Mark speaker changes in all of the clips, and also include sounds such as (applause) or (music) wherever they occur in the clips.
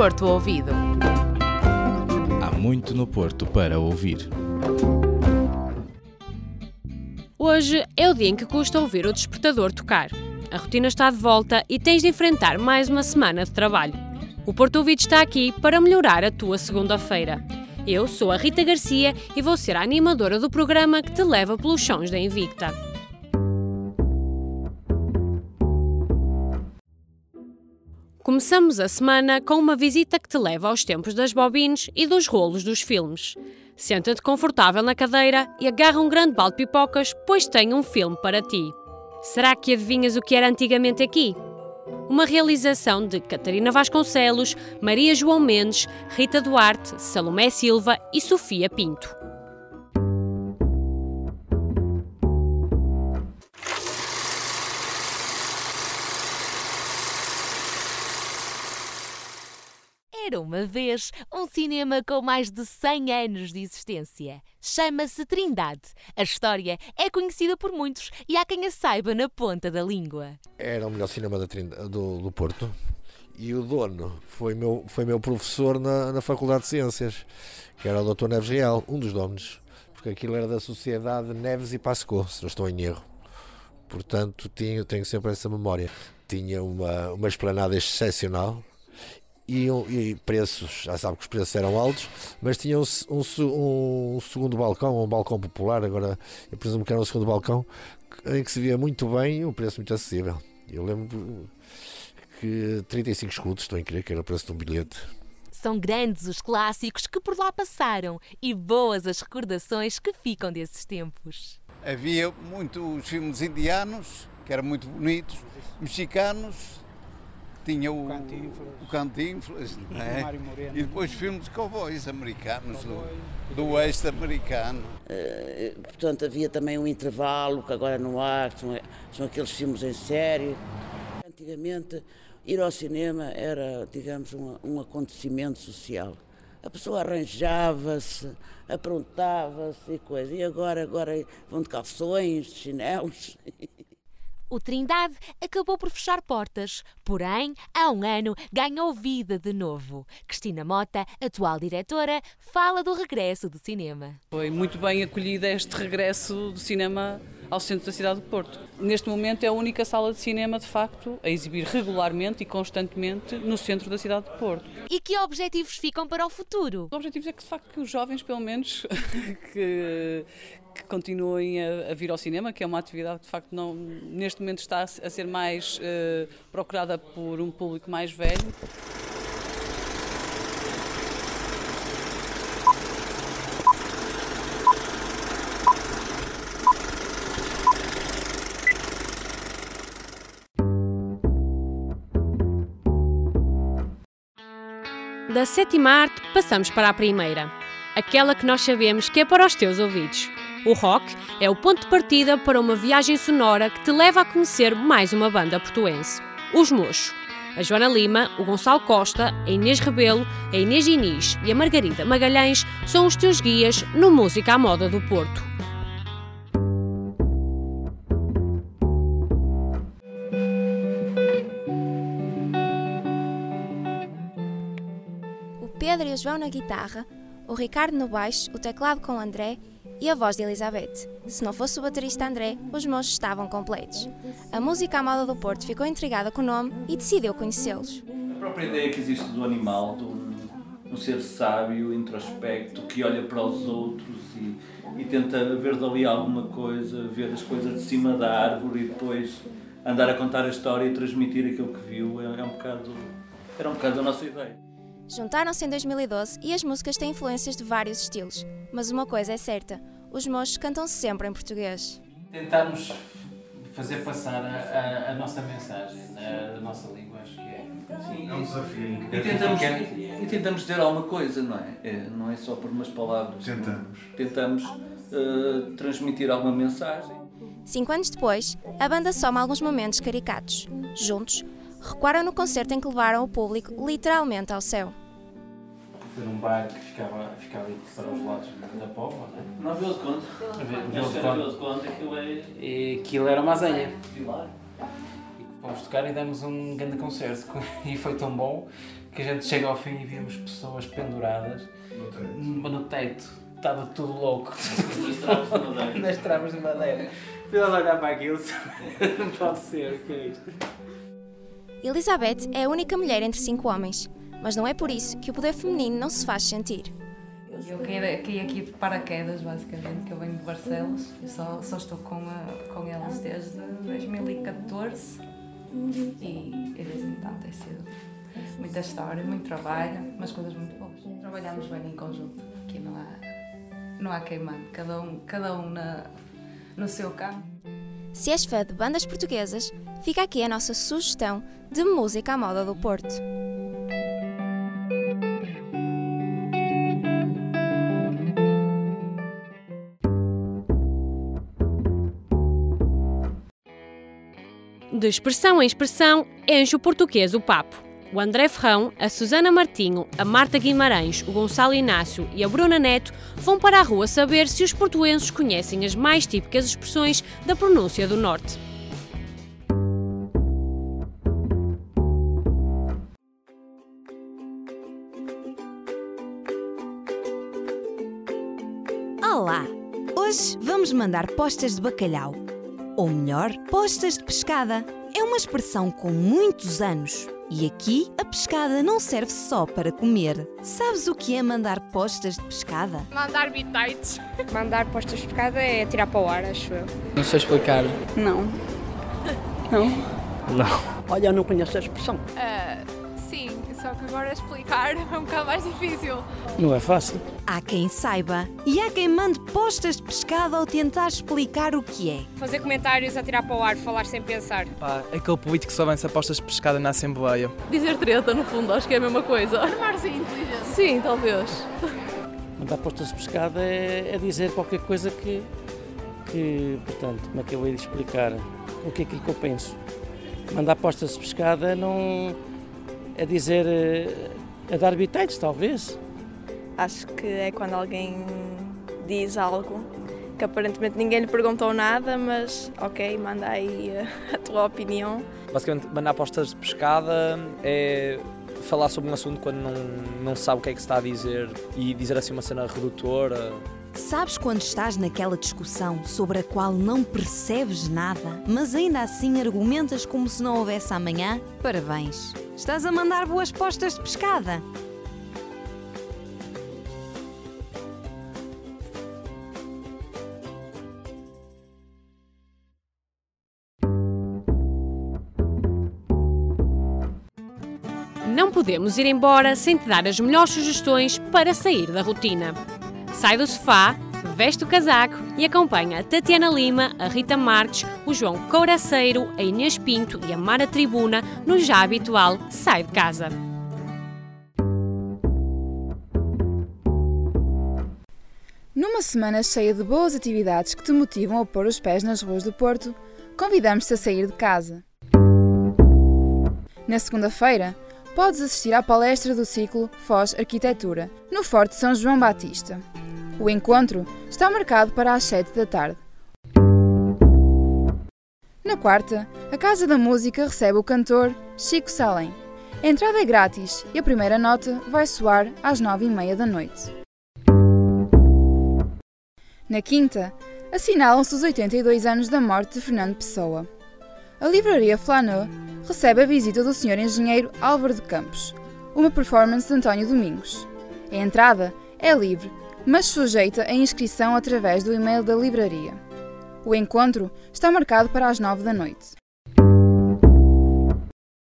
Speaker 1: Porto Ouvido.
Speaker 2: Há muito no Porto para ouvir.
Speaker 3: Hoje é o dia em que custa ouvir o despertador tocar. A rotina está de volta e tens de enfrentar mais uma semana de trabalho. O Porto Ouvido está aqui para melhorar a tua segunda-feira. Eu sou a Rita Garcia e vou ser a animadora do programa que te leva pelos chões da Invicta. Começamos a semana com uma visita que te leva aos tempos das bobines e dos rolos dos filmes. Senta-te confortável na cadeira e agarra um grande balde de pipocas, pois tem um filme para ti. Será que adivinhas o que era antigamente aqui? Uma realização de Catarina Vasconcelos, Maria João Mendes, Rita Duarte, Salomé Silva e Sofia Pinto.
Speaker 4: Uma vez um cinema com mais de 100 anos de existência. Chama-se Trindade. A história é conhecida por muitos e há quem a saiba na ponta da língua.
Speaker 5: Era o melhor cinema do, do Porto e o dono foi meu, foi meu professor na, na Faculdade de Ciências, que era o Dr. Neves Real, um dos donos, porque aquilo era da Sociedade Neves e Pascou, se não estou em erro. Portanto, tinha, tenho sempre essa memória. Tinha uma, uma esplanada excepcional, e, e, preços, já sabe que os preços eram altos, mas tinha um, um, um, segundo balcão, um balcão popular, agora eu presumo que era um segundo balcão, em que se via muito bem e um preço muito acessível. Eu lembro que 35 escudos, estou a crer que era o preço de um bilhete.
Speaker 4: São grandes os clássicos que por lá passaram e boas as recordações que ficam desses tempos.
Speaker 6: Havia muitos filmes indianos, que eram muito bonitos, mexicanos, tinha o, o Cantinflas, o é? e depois filmes de cowboys americanos, do, do oeste americano.
Speaker 7: Uh, portanto, havia também um intervalo, que agora não há, são, são aqueles filmes em série. Antigamente, ir ao cinema era, digamos, um, um acontecimento social. A pessoa arranjava-se, aprontava-se e coisa. E agora, agora vão de calções, de chinelos. (laughs)
Speaker 4: O Trindade acabou por fechar portas, porém, há um ano ganhou vida de novo. Cristina Mota, atual diretora, fala do regresso do cinema.
Speaker 8: Foi muito bem acolhida este regresso do cinema ao centro da cidade do Porto. Neste momento é a única sala de cinema, de facto, a exibir regularmente e constantemente no centro da cidade do Porto.
Speaker 4: E que objetivos ficam para o futuro?
Speaker 8: Os objetivos é que, de facto, que os jovens, pelo menos, (laughs) que, que continuem a, a, vir ao cinema, que é uma atividade que de facto não, neste momento está a, ser mais uh, procurada por um público mais velho.
Speaker 3: Da sétima arte, passamos para a primeira, aquela que nós sabemos que é para os teus ouvidos. O rock é o ponto de partida para uma viagem sonora que te leva a conhecer mais uma banda portuense, Os Mocho. A Joana Lima, o Gonçalo Costa, a Inês Rebelo, a Inês Inês e a Margarida Magalhães são os teus guias no Música à Moda do Porto.
Speaker 9: O Pedro e o João na guitarra, o Ricardo no baixo, o teclado com o André e a voz de Elizabeth. Se não fosse o baterista André, os moços estavam completos. A música amada do Porto ficou intrigada com o nome e decidiu conhecê-los.
Speaker 10: A própria ideia que existe do animal, um, um ser sábio, introspecto, que olha para os outros e, e tenta ver dali alguma coisa, ver as coisas de cima da árvore e depois andar a contar a história e transmitir aquilo que viu, é, é um bocado, era um bocado a nossa ideia.
Speaker 9: Juntaram-se em 2012 e as músicas têm influências de vários estilos. Mas uma coisa é certa: os mochos cantam sempre em português.
Speaker 11: Tentamos fazer passar a, a, a nossa mensagem na nossa língua, acho que é.
Speaker 10: Sim, é um desafio. E tentamos, e tentamos dizer alguma coisa, não é? é? Não é só por umas palavras.
Speaker 12: Tentamos.
Speaker 10: Tentamos uh, transmitir alguma mensagem.
Speaker 9: Cinco anos depois, a banda soma alguns momentos caricatos. Juntos, recuaram no concerto em que levaram o público literalmente ao céu.
Speaker 11: Foi num bar que ficava, ficava ali para os lados da Póvoa, não é?
Speaker 10: Não, Vila de Conde.
Speaker 11: Vila de Conde. aquilo é... E aquilo era uma azenha. E fomos tocar e demos um grande concerto. (laughs) E foi tão bom que a gente chega ao fim e vemos pessoas penduradas no, no teto. Estava tudo louco.
Speaker 10: Nas travas de madeira.
Speaker 11: Nas travas de madeira. Fui a olhar para aquilo, não (laughs) pode ser, o que é isto?
Speaker 9: Elizabeth é a única mulher entre cinco homens, mas não é por isso que o poder feminino não se faz sentir.
Speaker 1: Eu caí, caí aqui de paraquedas, basicamente, que eu venho de Barcelos. Eu só, só estou com, a, com elas desde 2014 e, e desde então tem sido muita história, muito trabalho, mas coisas muito boas. Trabalhamos bem em conjunto, aqui não há, não há queimando, cada um, cada um na, no seu campo.
Speaker 9: Se és fã de bandas portuguesas, fica aqui a nossa sugestão de música à moda do Porto.
Speaker 3: De expressão em expressão, enche o português o papo. O André Ferrão, a Susana Martinho, a Marta Guimarães, o Gonçalo Inácio e a Bruna Neto vão para a rua saber se os portuenses conhecem as mais típicas expressões da pronúncia do Norte.
Speaker 12: Olá! Hoje vamos mandar postas de bacalhau. Ou melhor, postas de pescada. É uma expressão com muitos anos. E aqui a pescada não serve só para comer. Sabes o que é mandar postas de pescada?
Speaker 13: Mandar bitites. (laughs) Mandar postas de pescada é tirar para o ar, acho eu.
Speaker 14: Não sei explicar.
Speaker 15: Não. Não?
Speaker 14: Não.
Speaker 15: Olha, eu não conheço a expressão.
Speaker 13: Uh, agora explicar (laughs) é um bocado mais difícil.
Speaker 14: Não é fácil.
Speaker 12: Há quem saiba e há quem mande postas de pescada ao tentar explicar o que é.
Speaker 13: Fazer comentários a tirar para o ar, falar sem pensar.
Speaker 14: Pá, aquele político que só avança postas de pescada na Assembleia.
Speaker 16: Dizer treta, no fundo, acho que é a mesma coisa.
Speaker 13: Armar-se inteligente.
Speaker 16: Sim, talvez.
Speaker 17: Mandar postas de pescada é, é dizer qualquer coisa que, que, portanto, como é que eu ia explicar? O que é aquilo que eu penso? Mandar postas de pescada não é dizer, é dar bitites, talvez.
Speaker 18: Acho que é quando alguém diz algo que aparentemente ninguém lhe perguntou nada, mas ok, manda aí (laughs) a tua opinião.
Speaker 19: Basicamente, mandar postas de pescada é falar sobre um assunto quando não, não sabe o que é que se está a dizer e dizer assim uma cena redutora.
Speaker 12: Sabes quando estás naquela discussão sobre a qual não percebes nada, mas ainda assim argumentas como se não houvesse amanhã? Parabéns! Estás a mandar boas postas de pescada!
Speaker 3: Não podemos ir embora sem te dar as melhores sugestões para sair da rotina. Sai do sofá, veste o casaco e acompanha a Tatiana Lima, a Rita Marques, o João Couraceiro, a Inês Pinto e a Mara Tribuna no já habitual Sai de Casa.
Speaker 20: Numa semana cheia de boas atividades que te motivam a pôr os pés nas ruas do Porto, convidamos-te a sair de casa. Na segunda-feira, podes assistir à palestra do ciclo Foz Arquitetura, no Forte São João Batista. O encontro está marcado para as 7 da tarde. Na quarta, a Casa da Música recebe o cantor Chico Salem. A entrada é grátis e a primeira nota vai soar às 9 e meia da noite. Na quinta, assinalam-se os 82 anos da morte de Fernando Pessoa. A livraria Flaneux recebe a visita do Sr. Engenheiro Álvaro de Campos, uma performance de António Domingos. A entrada é livre, mas sujeita a inscrição através do e-mail da livraria. O encontro está marcado para as 9 da noite.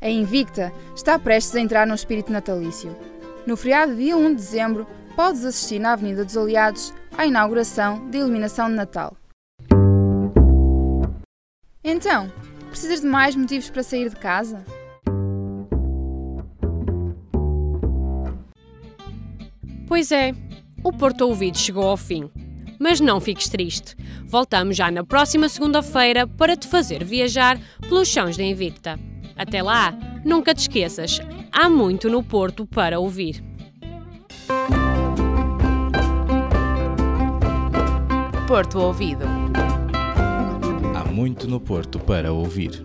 Speaker 20: A Invicta está prestes a entrar no espírito natalício. No feriado dia 1 de dezembro, podes assistir na Avenida dos Aliados à inauguração da iluminação de Natal. Então, precisas de mais motivos para sair de casa?
Speaker 3: Pois é, o Porto Ouvido chegou ao fim. Mas não fiques triste. Voltamos já na próxima segunda-feira para te fazer viajar pelos chãos da Invicta. Até lá, nunca te esqueças, há muito no Porto para ouvir.
Speaker 4: Porto Ouvido.
Speaker 2: Há muito no Porto para ouvir.